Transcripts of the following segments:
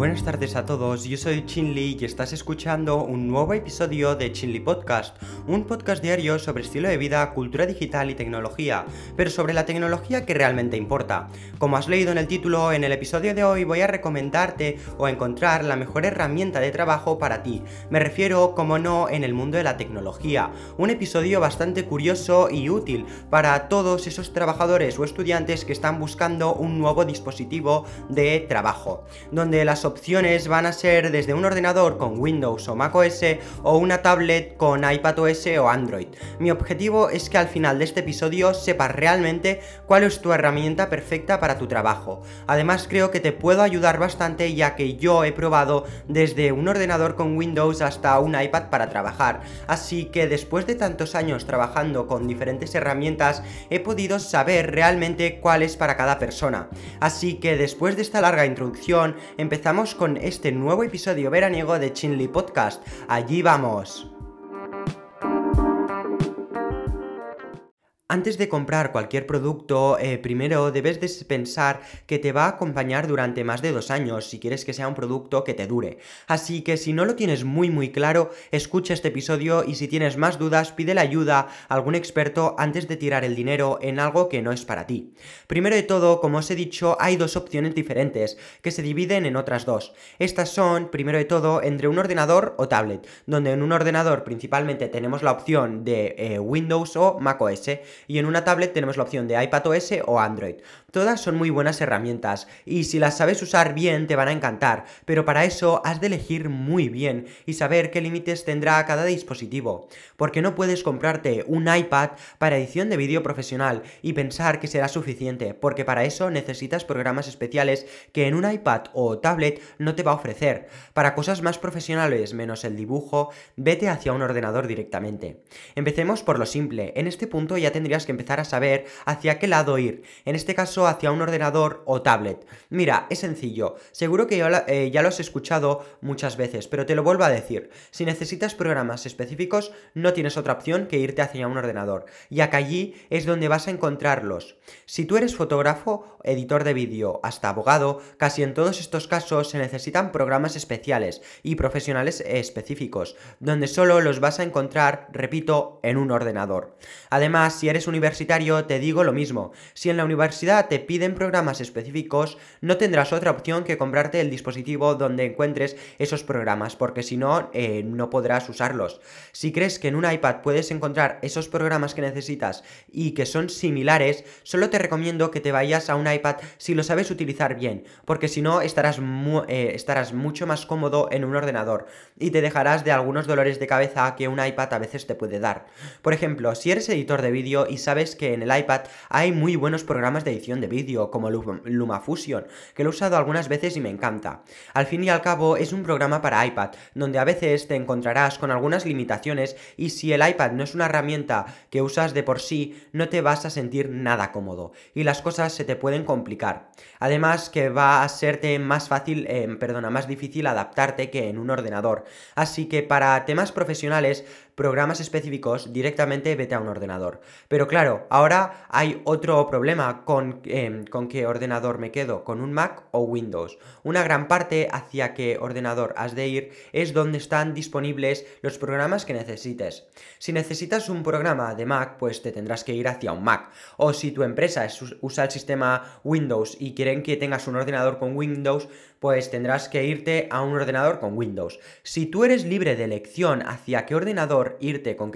Buenas tardes a todos, yo soy Chinli y estás escuchando un nuevo episodio de Chinli Podcast, un podcast diario sobre estilo de vida, cultura digital y tecnología, pero sobre la tecnología que realmente importa. Como has leído en el título, en el episodio de hoy voy a recomendarte o encontrar la mejor herramienta de trabajo para ti. Me refiero, como no, en el mundo de la tecnología. Un episodio bastante curioso y útil para todos esos trabajadores o estudiantes que están buscando un nuevo dispositivo de trabajo, donde las opciones van a ser desde un ordenador con Windows o macOS o una tablet con iPadOS o Android. Mi objetivo es que al final de este episodio sepas realmente cuál es tu herramienta perfecta para tu trabajo. Además creo que te puedo ayudar bastante ya que yo he probado desde un ordenador con Windows hasta un iPad para trabajar. Así que después de tantos años trabajando con diferentes herramientas he podido saber realmente cuál es para cada persona. Así que después de esta larga introducción empezamos con este nuevo episodio veraniego de Chinli Podcast. Allí vamos. Antes de comprar cualquier producto, eh, primero debes de pensar que te va a acompañar durante más de dos años si quieres que sea un producto que te dure. Así que si no lo tienes muy muy claro, escucha este episodio y si tienes más dudas, pide la ayuda a algún experto antes de tirar el dinero en algo que no es para ti. Primero de todo, como os he dicho, hay dos opciones diferentes que se dividen en otras dos. Estas son, primero de todo, entre un ordenador o tablet, donde en un ordenador principalmente tenemos la opción de eh, Windows o macOS y en una tablet tenemos la opción de iPadOS o Android. Todas son muy buenas herramientas y si las sabes usar bien te van a encantar, pero para eso has de elegir muy bien y saber qué límites tendrá cada dispositivo, porque no puedes comprarte un iPad para edición de vídeo profesional y pensar que será suficiente, porque para eso necesitas programas especiales que en un iPad o tablet no te va a ofrecer. Para cosas más profesionales menos el dibujo, vete hacia un ordenador directamente. Empecemos por lo simple, en este punto ya tendrías que empezar a saber hacia qué lado ir. En este caso hacia un ordenador o tablet. Mira, es sencillo, seguro que eh, ya lo has escuchado muchas veces, pero te lo vuelvo a decir. Si necesitas programas específicos, no tienes otra opción que irte hacia un ordenador, ya que allí es donde vas a encontrarlos. Si tú eres fotógrafo, editor de vídeo, hasta abogado, casi en todos estos casos se necesitan programas especiales y profesionales específicos, donde solo los vas a encontrar, repito, en un ordenador. Además, si eres universitario, te digo lo mismo. Si en la universidad te piden programas específicos, no tendrás otra opción que comprarte el dispositivo donde encuentres esos programas, porque si no, eh, no podrás usarlos. Si crees que en un iPad puedes encontrar esos programas que necesitas y que son similares, solo te recomiendo que te vayas a un iPad si lo sabes utilizar bien, porque si no estarás, eh, estarás mucho más cómodo en un ordenador y te dejarás de algunos dolores de cabeza que un iPad a veces te puede dar. Por ejemplo, si eres editor de vídeo y sabes que en el iPad hay muy buenos programas de edición de vídeo, como LumaFusion, que lo he usado algunas veces y me encanta. Al fin y al cabo, es un programa para iPad, donde a veces te encontrarás con algunas limitaciones y si el iPad no es una herramienta que usas de por sí, no te vas a sentir nada cómodo y las cosas se te pueden complicar. Además que va a serte más fácil, eh, perdona, más difícil adaptarte que en un ordenador. Así que para temas profesionales programas específicos, directamente vete a un ordenador. Pero claro, ahora hay otro problema con, em, con qué ordenador me quedo, con un Mac o Windows. Una gran parte hacia qué ordenador has de ir es donde están disponibles los programas que necesites. Si necesitas un programa de Mac, pues te tendrás que ir hacia un Mac. O si tu empresa usa el sistema Windows y quieren que tengas un ordenador con Windows, pues tendrás que irte a un ordenador con Windows. Si tú eres libre de elección hacia qué ordenador irte con,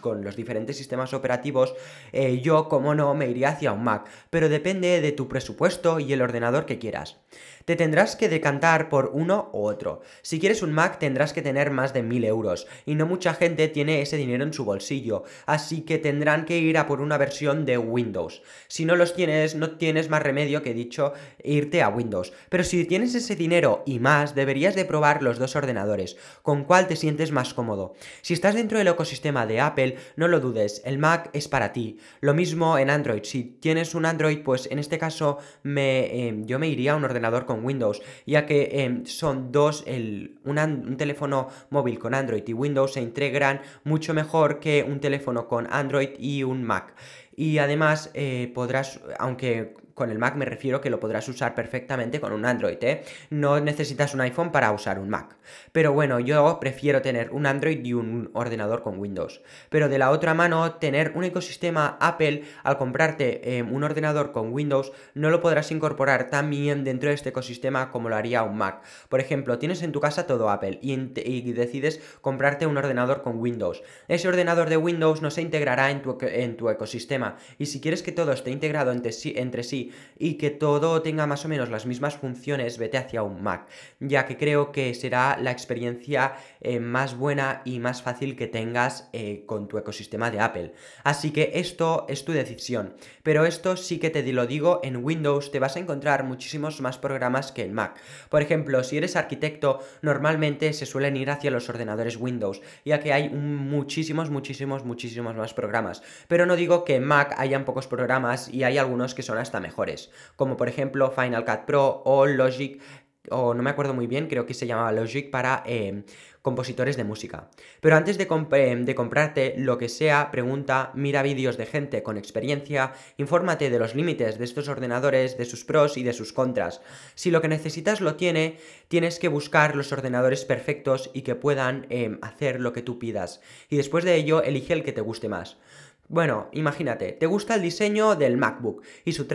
con los diferentes sistemas operativos, eh, yo, como no, me iría hacia un Mac, pero depende de tu presupuesto y el ordenador que quieras. Te tendrás que decantar por uno u otro. Si quieres un Mac tendrás que tener más de 1000 euros y no mucha gente tiene ese dinero en su bolsillo, así que tendrán que ir a por una versión de Windows. Si no los tienes, no tienes más remedio que dicho irte a Windows. Pero si tienes ese dinero y más, deberías de probar los dos ordenadores, con cuál te sientes más cómodo. Si estás dentro del ecosistema de Apple, no lo dudes, el Mac es para ti. Lo mismo en Android, si tienes un Android, pues en este caso me, eh, yo me iría a un ordenador Windows, ya que em, son dos, el, un teléfono móvil con Android y Windows se integran mucho mejor que un teléfono con Android y un Mac. Y además eh, podrás, aunque con el Mac me refiero que lo podrás usar perfectamente con un Android, ¿eh? No necesitas un iPhone para usar un Mac. Pero bueno, yo prefiero tener un Android y un ordenador con Windows. Pero de la otra mano, tener un ecosistema Apple al comprarte em, un ordenador con Windows no lo podrás incorporar tan bien dentro de este ecosistema como lo haría un Mac. Por ejemplo, tienes en tu casa todo Apple y, y decides comprarte un ordenador con Windows. Ese ordenador de Windows no se integrará en tu, en tu ecosistema y si quieres que todo esté integrado entre sí, entre sí y que todo tenga más o menos las mismas funciones, vete hacia un Mac, ya que creo que será la experiencia eh, más buena y más fácil que tengas eh, con tu ecosistema de Apple. Así que esto es tu decisión, pero esto sí que te lo digo, en Windows te vas a encontrar muchísimos más programas que en Mac. Por ejemplo, si eres arquitecto, normalmente se suelen ir hacia los ordenadores Windows, ya que hay muchísimos, muchísimos, muchísimos más programas. Pero no digo que en Mac hayan pocos programas y hay algunos que son hasta mejor como por ejemplo Final Cut Pro o Logic, o no me acuerdo muy bien, creo que se llamaba Logic para em, compositores de música. Pero antes de, em, de, comprarte lo que sea, pregunta, mira vídeos de gente con experiencia, infórmate de los límites de estos ordenadores, de sus pros y de sus contras. Si lo que necesitas lo tiene, tienes que buscar los ordenadores perfectos y que puedan em, hacer lo que tú pidas. Y después de ello, elige el que te guste más. Bueno, imagínate, te gusta el diseño del MacBook y su,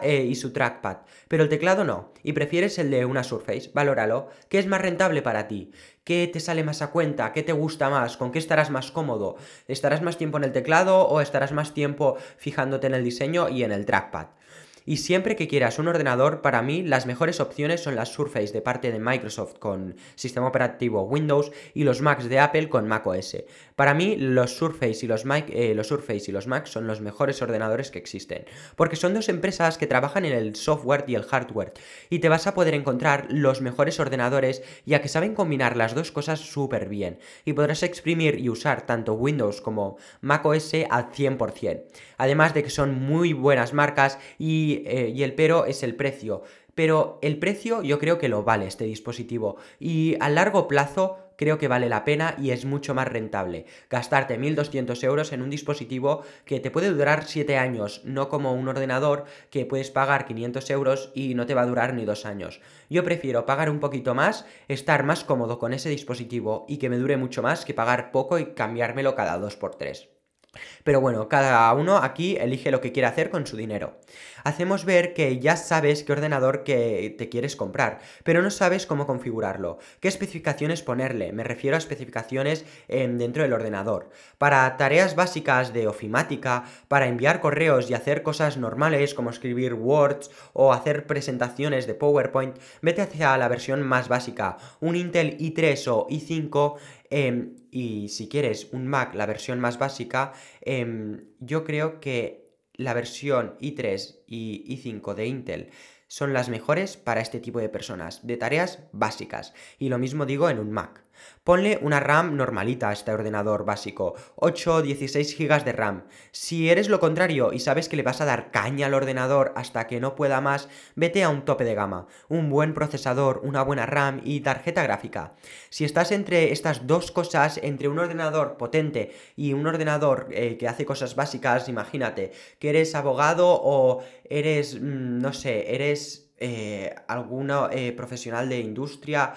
eh, y su trackpad, pero el teclado no, y prefieres el de una Surface, valóralo, ¿qué es más rentable para ti? ¿Qué te sale más a cuenta? ¿Qué te gusta más? ¿Con qué estarás más cómodo? ¿Estarás más tiempo en el teclado o estarás más tiempo fijándote en el diseño y en el trackpad? Y siempre que quieras un ordenador, para mí las mejores opciones son las Surface de parte de Microsoft con sistema operativo Windows y los Macs de Apple con macOS. Para mí los Surface y los, Mac, eh, los Surface y los Macs son los mejores ordenadores que existen, porque son dos empresas que trabajan en el software y el hardware, y te vas a poder encontrar los mejores ordenadores ya que saben combinar las dos cosas súper bien, y podrás exprimir y usar tanto Windows como macOS al 100%. Además de que son muy buenas marcas y eh, y, el pero es el precio. Pero el precio yo creo que lo vale este dispositivo y a largo plazo creo que vale la pena y es mucho más rentable gastarte 1200 euros en un dispositivo que te puede durar 7 años, no como un ordenador que puedes pagar 500 euros y no te va a durar ni 2 años. Yo prefiero pagar un poquito más, estar más cómodo con ese dispositivo y que me dure mucho más que pagar poco y cambiármelo cada 2x3. Pero bueno, cada uno aquí elige lo que quiere hacer con su dinero. Hacemos ver que ya sabes qué ordenador que te quieres comprar, pero no sabes cómo configurarlo, qué especificaciones ponerle, me refiero a especificaciones dentro del ordenador. Para tareas básicas de ofimática, para enviar correos y hacer cosas normales como escribir Words o hacer presentaciones de PowerPoint, vete hacia la versión más básica, un Intel i3 o i5 Em, y si quieres un Mac, la versión más básica, em, yo creo que la versión i3 y i5 de Intel son las mejores para este tipo de personas, de tareas básicas. Y lo mismo digo en un Mac. Ponle una RAM normalita a este ordenador básico, 8 o 16 GB de RAM. Si eres lo contrario y sabes que le vas a dar caña al ordenador hasta que no pueda más, vete a un tope de gama, un buen procesador, una buena RAM y tarjeta gráfica. Si estás entre estas dos cosas, entre un ordenador potente y un ordenador eh, que hace cosas básicas, imagínate que eres abogado o eres, mm, no sé, eres eh, alguno eh, profesional de industria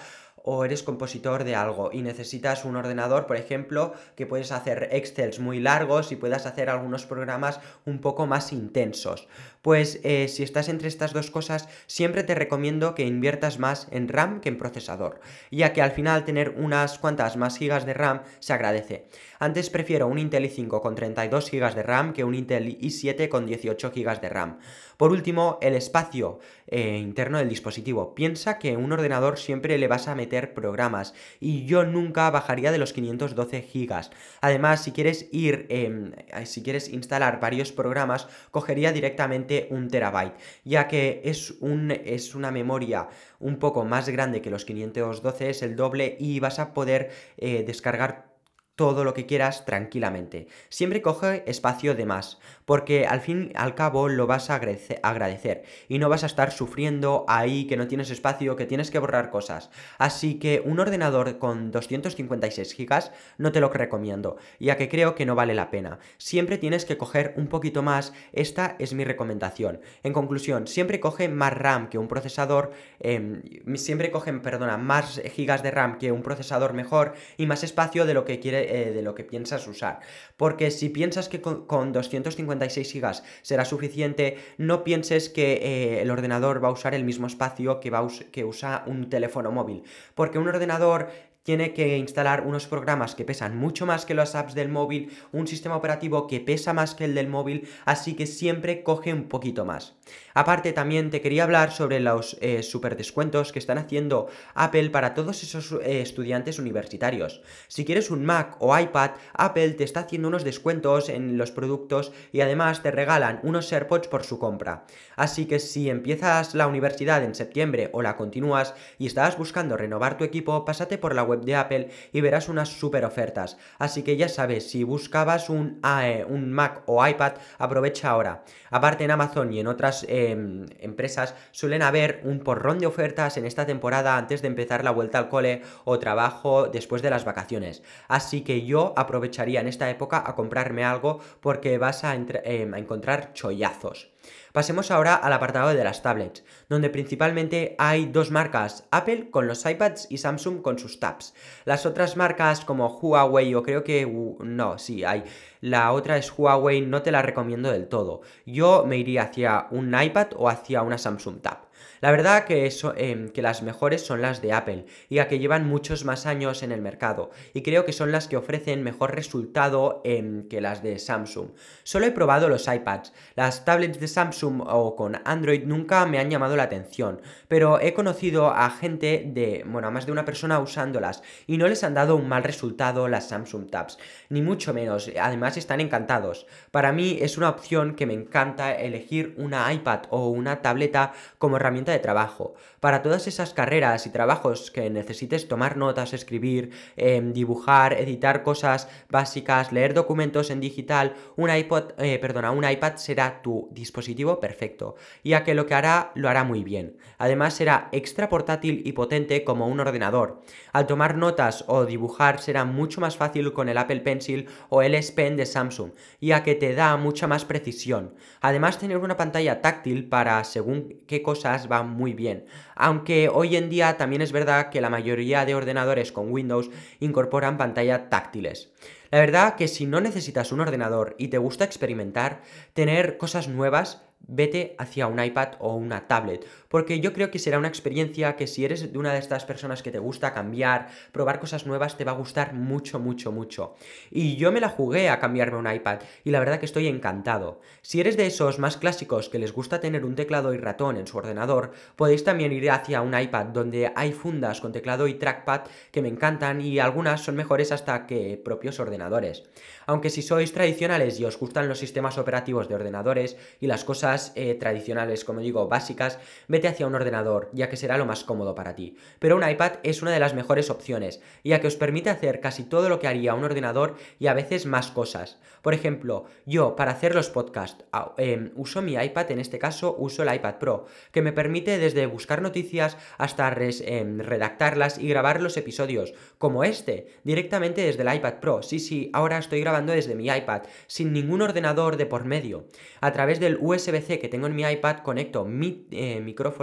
o eres compositor de algo y necesitas un ordenador, por ejemplo, que puedes hacer excels muy largos y puedas hacer algunos programas un poco más intensos. Pues eh, si estás entre estas dos cosas, siempre te recomiendo que inviertas más en RAM que en procesador, ya que al final tener unas cuantas más gigas de RAM se agradece. Antes prefiero un Intel i5 con 32 GB de RAM que un Intel i7 con 18 GB de RAM. Por último, el espacio eh, interno del dispositivo. Piensa que un ordenador siempre le vas a meter programas y yo nunca bajaría de los 512 GB. Además, si quieres ir, em, si quieres instalar varios programas, cogería directamente un terabyte, ya que es, un, es una memoria un poco más grande que los 512, es el doble y vas a poder eh, descargar todo lo que quieras tranquilamente. Siempre coge espacio de más, porque al fin y al cabo lo vas a agradecer y no vas a estar sufriendo ahí que no tienes espacio, que tienes que borrar cosas. Así que un ordenador con 256 GB no te lo recomiendo, ya que creo que no vale la pena. Siempre tienes que coger un poquito más, esta es mi recomendación. En conclusión, siempre coge más RAM que un procesador, em, siempre cogen, perdona, más gigas de RAM que un procesador mejor y más espacio de lo que quiere eh, de lo que piensas usar. Porque si piensas que con, 256 GB será suficiente, no pienses que eh, el ordenador va a usar el mismo espacio que, va que usa un teléfono móvil. Porque un ordenador tiene que instalar unos programas que pesan mucho más que las apps del móvil, un sistema operativo que pesa más que el del móvil, así que siempre coge un poquito más. Aparte también te quería hablar sobre los eh, super descuentos que están haciendo Apple para todos esos eh, estudiantes universitarios. Si quieres un Mac o iPad, Apple te está haciendo unos descuentos en los productos y además te regalan unos AirPods por su compra. Así que si empiezas la universidad en septiembre o la continúas y estás buscando renovar tu equipo, pásate por la web de Apple y verás unas super ofertas. Así que ya sabes, si buscabas un, e, un Mac o iPad, aprovecha ahora. Aparte en Amazon y en otras em, empresas suelen haber un porrón de ofertas en esta temporada antes de empezar la vuelta al cole o trabajo después de las vacaciones. Así que yo aprovecharía en esta época a comprarme algo porque vas a, em, a encontrar chollazos. Pasemos ahora al apartado de las tablets, donde principalmente hay dos marcas, Apple con los iPads y Samsung con sus tabs. Las otras marcas como Huawei o creo que... no, sí, hay. La otra es Huawei, no te la recomiendo del todo. Yo me iría hacia un iPad o hacia una Samsung Tab. La verdad que, eso, em, que las mejores son las de Apple, ya que llevan muchos más años en el mercado, y creo que son las que ofrecen mejor resultado em, que las de Samsung. Solo he probado los iPads, las tablets de Samsung o con Android nunca me han llamado la atención, pero he conocido a gente de, bueno, a más de una persona usándolas, y no les han dado un mal resultado las Samsung Tabs, ni mucho menos, además están encantados. Para mí es una opción que me encanta elegir una iPad o una tableta como herramienta de trabajo. Para todas esas carreras y trabajos que necesites tomar notas, escribir, em, dibujar, editar cosas básicas, leer documentos en digital, un iPod, eh, perdona, un iPad será tu dispositivo perfecto, ya que lo que hará lo hará muy bien. Además será extra portátil y potente como un ordenador. Al tomar notas o dibujar será mucho más fácil con el Apple Pencil o el S Pen de Samsung, ya que te da mucha más precisión. Además tener una pantalla táctil para según qué cosas va muy bien. Aunque hoy en día también es verdad que la mayoría de ordenadores con Windows incorporan pantallas táctiles. La verdad que si no necesitas un ordenador y te gusta experimentar, tener cosas nuevas vete hacia un iPad o una tablet, porque yo creo que será una experiencia que si eres de una de estas personas que te gusta cambiar, probar cosas nuevas, te va a gustar mucho, mucho, mucho. Y yo me la jugué a cambiarme un iPad y la verdad que estoy encantado. Si eres de esos más clásicos que les gusta tener un teclado y ratón en su ordenador, podéis también ir hacia un iPad donde hay fundas con teclado y trackpad que me encantan y algunas son mejores hasta que propios ordenadores. Aunque si sois tradicionales y os gustan los sistemas operativos de ordenadores y las cosas eh, tradicionales, como digo, básicas, hacia un ordenador, ya que será lo más cómodo para ti. Pero un iPad es una de las mejores opciones, ya que os permite hacer casi todo lo que haría un ordenador y a veces más cosas. Por ejemplo, yo para hacer los podcasts em, uso mi iPad, en este caso uso el iPad Pro, que me permite desde buscar noticias hasta em, redactarlas y grabar los episodios, como este, directamente desde el iPad Pro. Sí, sí, ahora estoy grabando desde mi iPad, sin ningún ordenador de por medio. A través del USB-C que tengo en mi iPad conecto mi eh, micrófono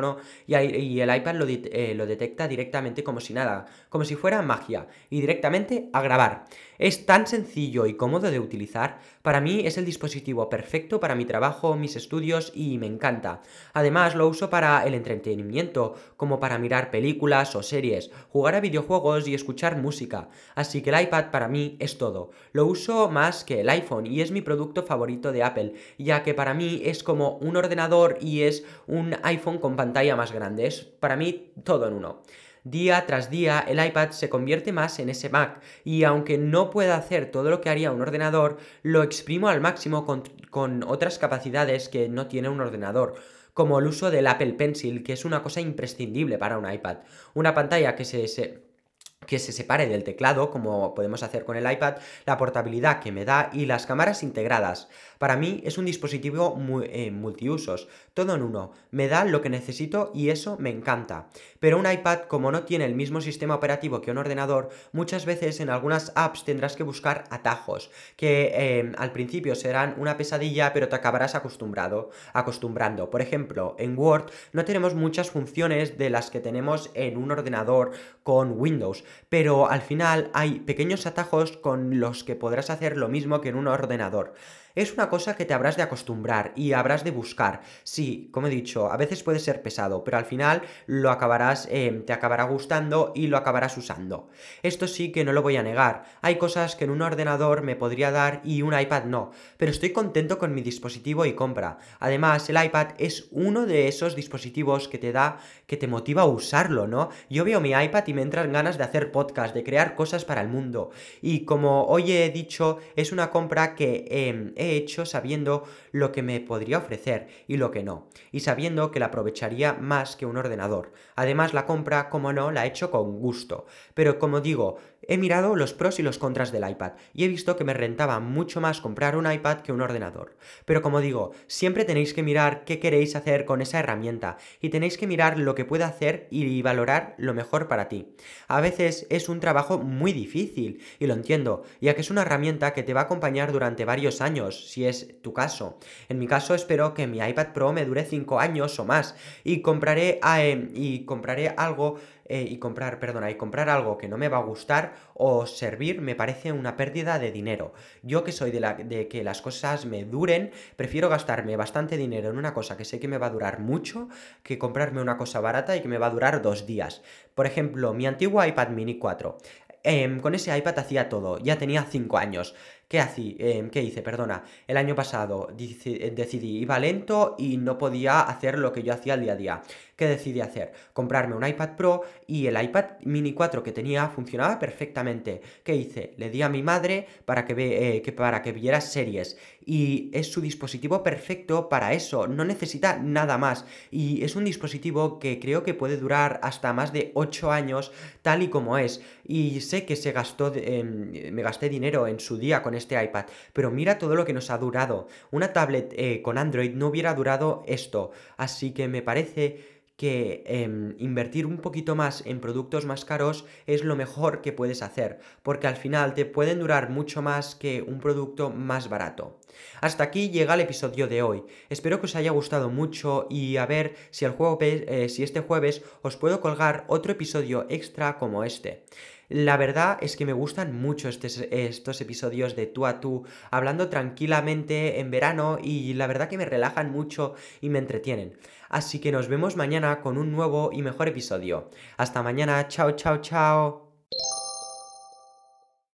y, el iPad lo, eh, lo detecta directamente como si nada, como si fuera magia, y directamente a grabar. Es tan sencillo y cómodo de utilizar, para mí es el dispositivo perfecto para mi trabajo, mis estudios y me encanta. Además lo uso para el entretenimiento, como para mirar películas o series, jugar a videojuegos y escuchar música, así que el iPad para mí es todo. Lo uso más que el iPhone y es mi producto favorito de Apple, ya que para mí es como un ordenador y es un iPhone con pantalla más grande, es para mí todo en uno. Día tras día el iPad se convierte más en ese Mac y aunque no pueda hacer todo lo que haría un ordenador, lo exprimo al máximo con, otras capacidades que no tiene un ordenador como el uso del Apple Pencil, que es una cosa imprescindible para un iPad. Una pantalla que se, que se separe del teclado, como podemos hacer con el iPad, la portabilidad que me da y las cámaras integradas. Para mí es un dispositivo eh, multiusos, todo en uno. Me da lo que necesito y eso me encanta. Pero un iPad, como no tiene el mismo sistema operativo que un ordenador, muchas veces en algunas apps tendrás que buscar atajos, que em, al principio serán una pesadilla, pero te acabarás acostumbrado, acostumbrando. Por ejemplo, en Word no tenemos muchas funciones de las que tenemos en un ordenador con Windows, pero al final hay pequeños atajos con los que podrás hacer lo mismo que en un ordenador es una cosa que te habrás de acostumbrar y habrás de buscar. Sí, como he dicho, a veces puede ser pesado, pero al final lo acabarás, eh, te acabará gustando y lo acabarás usando. Esto sí que no lo voy a negar. Hay cosas que en un ordenador me podría dar y un iPad no, pero estoy contento con mi dispositivo y compra. Además, el iPad es uno de esos dispositivos que te da, que te motiva a usarlo, ¿no? Yo veo mi iPad y me entran ganas de hacer podcast, de crear cosas para el mundo. Y como hoy he dicho, es una compra que em, he hecho sabiendo lo que me podría ofrecer y lo que no, y sabiendo que la aprovecharía más que un ordenador. Además, la compra, como no, la he hecho con gusto. Pero como digo, he mirado los pros y los contras del iPad y he visto que me rentaba mucho más comprar un iPad que un ordenador. Pero como digo, siempre tenéis que mirar qué queréis hacer con esa herramienta y tenéis que mirar lo que puede hacer y valorar lo mejor para ti. A veces es un trabajo muy difícil y lo entiendo, ya que es una herramienta que te va a acompañar durante varios años, si es tu caso. En mi caso espero que mi iPad Pro me dure 5 años o más y compraré, eh, y compraré algo eh, y comprar, perdona, y comprar algo que no me va a gustar o servir me parece una pérdida de dinero. Yo que soy de, la, de que las cosas me duren, prefiero gastarme bastante dinero en una cosa que sé que me va a durar mucho que comprarme una cosa barata y que me va a durar dos días. Por ejemplo, mi antiguo iPad mini 4. Em, con ese iPad hacía todo, ya tenía 5 años. ¿Qué, hacía? Em, ¿Qué hice? Perdona. El año pasado decidí, iba lento y no podía hacer lo que yo hacía al día a día. ¿Qué decidí hacer? Comprarme un iPad Pro y el iPad mini 4 que tenía funcionaba perfectamente. ¿Qué hice? Le di a mi madre para que, ve, eh, que, para que viera series. Y es su dispositivo perfecto para eso. No necesita nada más. Y es un dispositivo que creo que puede durar hasta más de 8 años tal y como es. Y sé que se gastó, me gasté dinero en su día con este iPad, pero mira todo lo que nos ha durado. Una tablet eh, con Android no hubiera durado esto, así que me parece que em, invertir un poquito más en productos más caros es lo mejor que puedes hacer, porque al final te pueden durar mucho más que un producto más barato. Hasta aquí llega el episodio de hoy. Espero que os haya gustado mucho y a ver si, el eh, si este jueves os puedo colgar otro episodio extra como este. La verdad es que me gustan mucho estos episodios de tú a tú, hablando tranquilamente en verano y la verdad que me relajan mucho y me entretienen. Así que nos vemos mañana con un nuevo y mejor episodio. Hasta mañana, chao, chao, chao.